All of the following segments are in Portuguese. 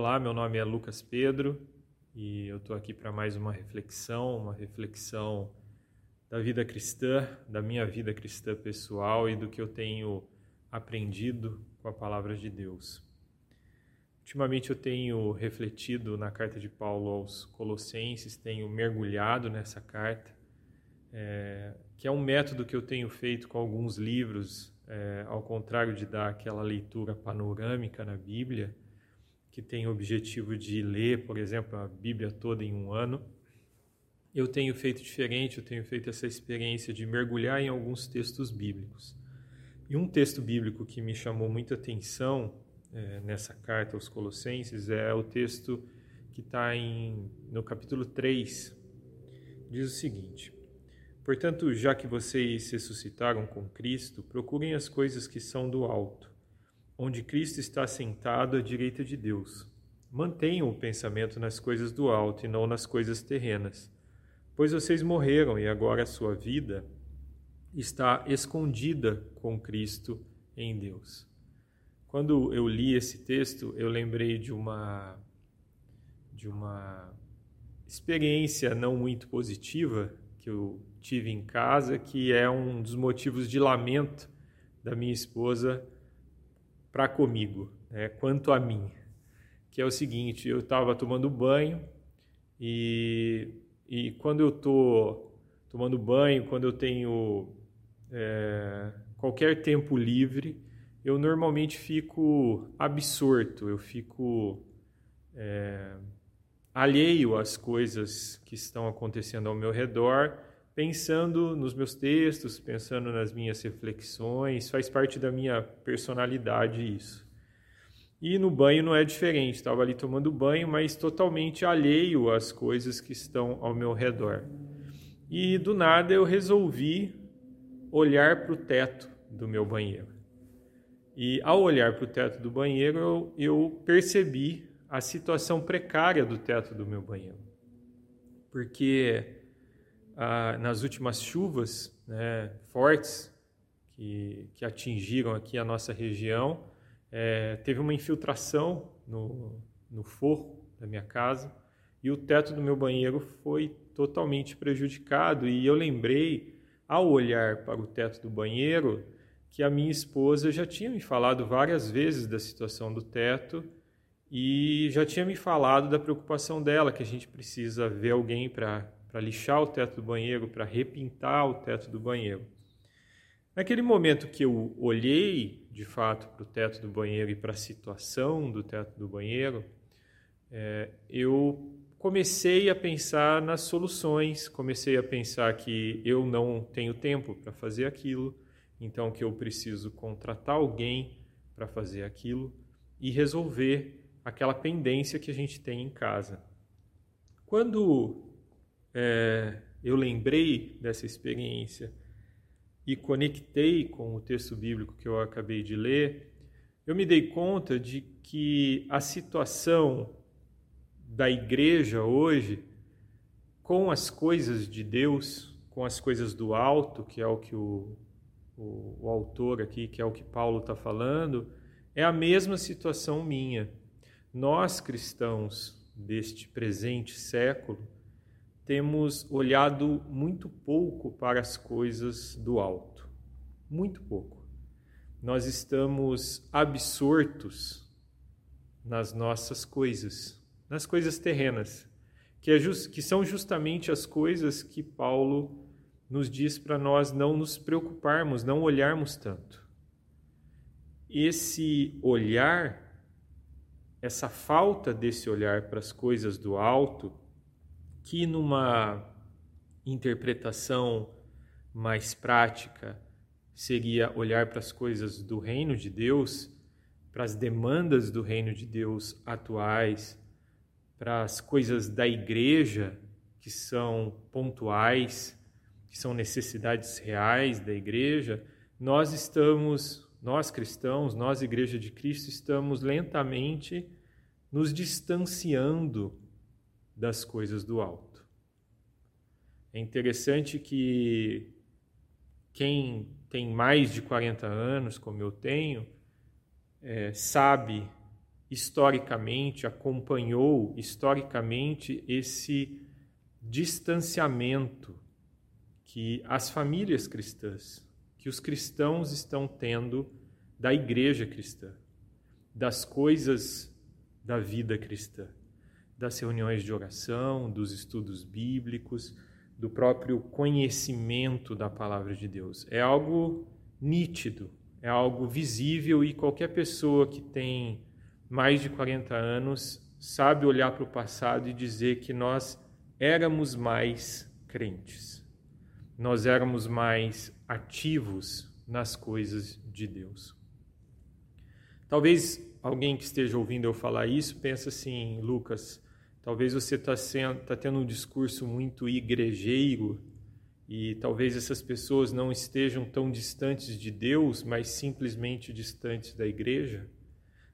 Olá, meu nome é Lucas Pedro e eu estou aqui para mais uma reflexão, uma reflexão da vida cristã, da minha vida cristã pessoal e do que eu tenho aprendido com a palavra de Deus. Ultimamente eu tenho refletido na carta de Paulo aos Colossenses, tenho mergulhado nessa carta, é, que é um método que eu tenho feito com alguns livros, é, ao contrário de dar aquela leitura panorâmica na Bíblia, que tem o objetivo de ler, por exemplo, a Bíblia toda em um ano. Eu tenho feito diferente, eu tenho feito essa experiência de mergulhar em alguns textos bíblicos. E um texto bíblico que me chamou muita atenção é, nessa carta aos Colossenses é o texto que está no capítulo 3. Diz o seguinte: Portanto, já que vocês ressuscitaram com Cristo, procurem as coisas que são do alto, onde Cristo está sentado à direita de Deus. Mantenham o pensamento nas coisas do alto e não nas coisas terrenas, pois vocês morreram e agora a sua vida está escondida com Cristo em Deus. Quando eu li esse texto, eu lembrei de uma de uma experiência não muito positiva que eu tive em casa, que é um dos motivos de lamento da minha esposa para comigo, né, quanto a mim, que é o seguinte: eu estava tomando banho e, e quando eu estou tomando banho, quando eu tenho é, qualquer tempo livre, eu normalmente fico absorto, eu fico é, alheio às coisas que estão acontecendo ao meu redor, pensando nos meus textos, pensando nas minhas reflexões, faz parte da minha personalidade isso. E no banho não é diferente, estava ali tomando banho, mas totalmente alheio às coisas que estão ao meu redor. E do nada eu resolvi olhar para o teto do meu banheiro. E ao olhar para o teto do banheiro, eu, eu percebi a situação precária do teto do meu banheiro. Porque ah, nas últimas chuvas né, fortes que, que, atingiram aqui a nossa região, é, teve uma infiltração no, no forro da minha casa e o teto do meu banheiro foi totalmente prejudicado. E eu lembrei ao olhar para o teto do banheiro, que a minha esposa já tinha me falado várias vezes da situação do teto e já tinha me falado da preocupação dela, que a gente precisa ver alguém para lixar o teto do banheiro, para repintar o teto do banheiro. Naquele momento que eu olhei de fato para o teto do banheiro e para a situação do teto do banheiro, é, eu comecei a pensar nas soluções, comecei a pensar que eu não tenho tempo para fazer aquilo, então que eu preciso contratar alguém para fazer aquilo e resolver aquela pendência que a gente tem em casa. Quando é, eu lembrei dessa experiência e conectei com o texto bíblico que eu acabei de ler, eu me dei conta de que a situação da igreja hoje com as coisas de Deus, com as coisas do alto, que é o que o, o, o autor aqui, que é o que Paulo está falando, é a mesma situação minha. Nós cristãos deste presente século temos olhado muito pouco para as coisas do alto, muito pouco. Nós estamos absortos nas nossas coisas, nas coisas terrenas, que, é just, que são justamente as coisas que Paulo nos diz para nós não nos preocuparmos, não olharmos tanto. Esse olhar, essa falta desse olhar para as coisas do alto, que numa interpretação mais prática seria olhar para as coisas do reino de Deus, para as demandas do reino de Deus atuais, para as coisas da igreja que são pontuais, que são necessidades reais da igreja, nós estamos, nós cristãos, nós igreja de Cristo, estamos lentamente nos distanciando das coisas do alto. É interessante que quem tem mais de 40 anos, como eu tenho, é, sabe historicamente, acompanhou historicamente esse distanciamento que as famílias cristãs, que os cristãos estão tendo da igreja cristã, das coisas da vida cristã, das reuniões de oração, dos estudos bíblicos, do próprio conhecimento da palavra de Deus. É algo nítido, é algo visível e qualquer pessoa que tem mais de 40 anos sabe olhar para o passado e dizer que nós éramos mais crentes. Nós éramos mais ativos nas coisas de Deus. Talvez alguém que esteja ouvindo eu falar isso pense assim, Lucas, talvez você está tá tendo um discurso muito igrejeiro e talvez essas pessoas não estejam tão distantes de Deus, mas simplesmente distantes da igreja.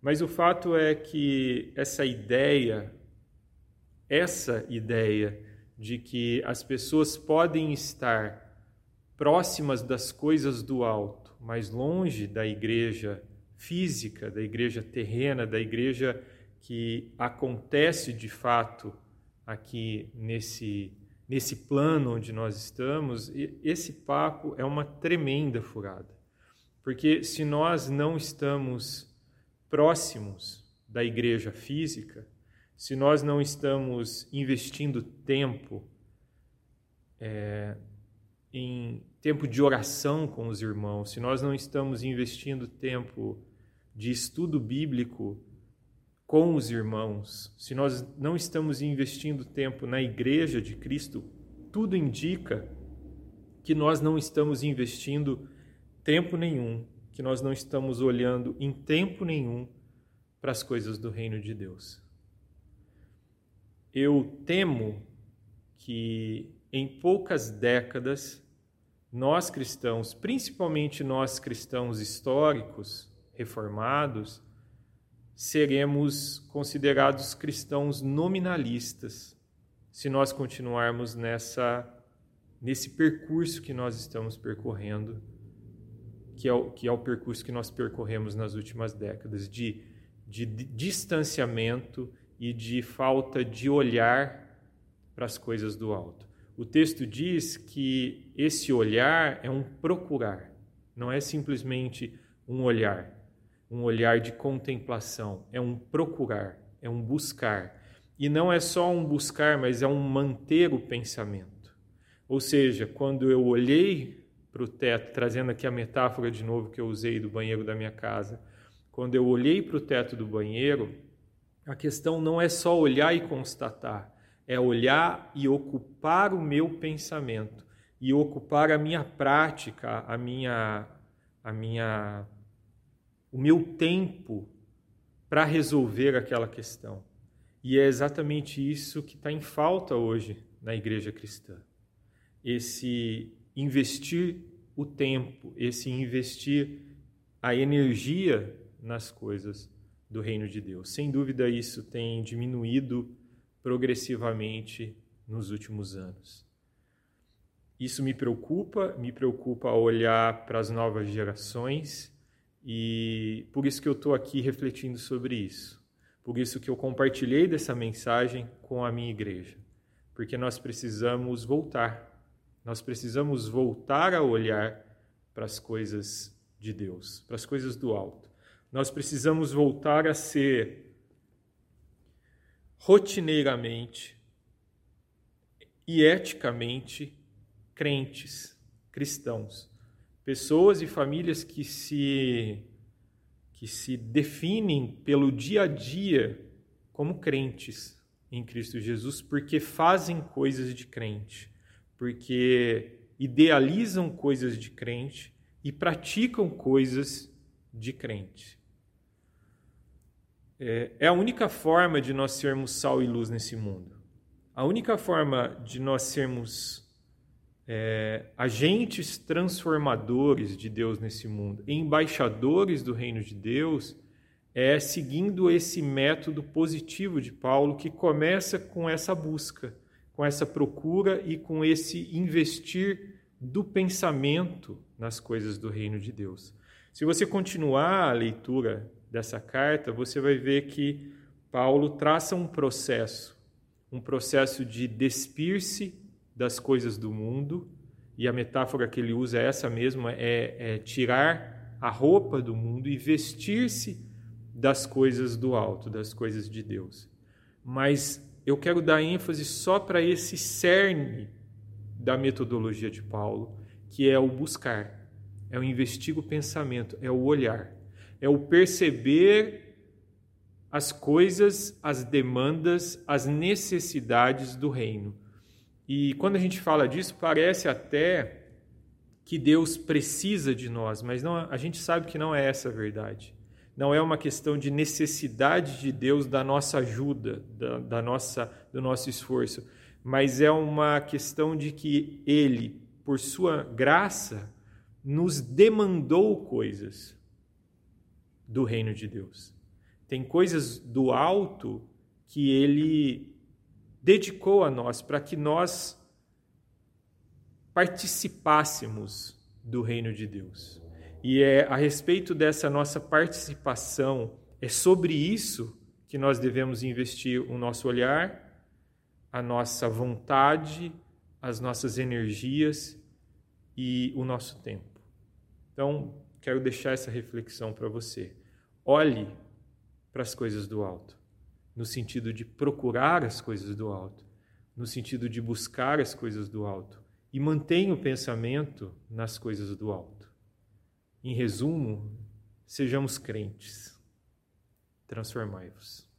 Mas o fato é que essa ideia, essa ideia de que as pessoas podem estar próximas das coisas do alto, mas longe da igreja física, da igreja terrena, da igreja que acontece de fato aqui nesse nesse plano onde nós estamos, esse papo é uma tremenda furada. Porque se nós não estamos próximos da igreja física, se nós não estamos investindo tempo é, em tempo de oração com os irmãos, se nós não estamos investindo tempo de estudo bíblico com os irmãos, se nós não estamos investindo tempo na igreja de Cristo, tudo indica que nós não estamos investindo tempo nenhum, que nós não estamos olhando em tempo nenhum para as coisas do reino de Deus. Eu temo que em poucas décadas nós cristãos, principalmente nós cristãos históricos, reformados, seremos considerados cristãos nominalistas se nós continuarmos nessa nesse percurso que nós estamos percorrendo, que é o, que é o percurso que nós percorremos nas últimas décadas de, de, de distanciamento e de falta de olhar para as coisas do alto. O texto diz que esse olhar é um procurar, não é simplesmente um olhar um olhar de contemplação, é um procurar, é um buscar. E não é só um buscar, mas é um manter o pensamento. Ou seja, quando eu olhei para o teto, trazendo aqui a metáfora de novo que eu usei do banheiro da minha casa, quando eu olhei para o teto do banheiro, a questão não é só olhar e constatar, é olhar e ocupar o meu pensamento e ocupar a minha prática, a minha a minha o meu tempo para resolver aquela questão. E é exatamente isso que está em falta hoje na igreja cristã. Esse investir o tempo, esse investir a energia nas coisas do reino de Deus. Sem dúvida, isso tem diminuído progressivamente nos últimos anos. Isso me preocupa, me preocupa olhar para as novas gerações e por isso que eu estou aqui refletindo sobre isso. Por isso que eu compartilhei dessa mensagem com a minha igreja. Porque nós precisamos voltar. Nós precisamos voltar a olhar para as coisas de Deus, para as coisas do alto. Nós precisamos voltar a ser rotineiramente e eticamente crentes, cristãos pessoas e famílias que se que se definem pelo dia a dia como crentes em Cristo Jesus porque fazem coisas de crente, porque idealizam coisas de crente e praticam coisas de crente. É, é a única forma de nós sermos sal e luz nesse mundo. A única forma de nós sermos é, agentes transformadores de Deus nesse mundo, embaixadores do reino de Deus, é seguindo esse método positivo de Paulo que começa com essa busca, com essa procura e com esse investir do pensamento nas coisas do reino de Deus. Se você continuar a leitura dessa carta, você vai ver que Paulo traça um processo, um processo de despir-se das coisas do mundo, e a metáfora que ele usa é essa mesma, é, é tirar a roupa do mundo e vestir-se das coisas do alto, das coisas de Deus. Mas eu quero dar ênfase só para esse cerne da metodologia de Paulo, que é o buscar, é o investigar o pensamento, é o olhar, é o perceber as coisas, as demandas, as necessidades do reino. E quando a gente fala disso, parece até que Deus precisa de nós, mas não, a gente sabe que não é essa a verdade. Não é uma questão de necessidade de Deus da nossa ajuda, da, da nossa, do nosso esforço, mas é uma questão de que Ele, por sua graça, nos demandou coisas do reino de Deus. Tem coisas do alto que Ele dedicou a nós para que nós participássemos do reino de Deus. E é a respeito dessa nossa participação, é sobre isso que nós devemos investir o nosso olhar, a nossa vontade, as nossas energias e o nosso tempo. Então, quero deixar essa reflexão para você. Olhe para as coisas do alto no sentido de procurar as coisas do alto, no sentido de buscar as coisas do alto, e mantenha o pensamento nas coisas do alto. Em resumo, sejamos crentes, transformai-vos.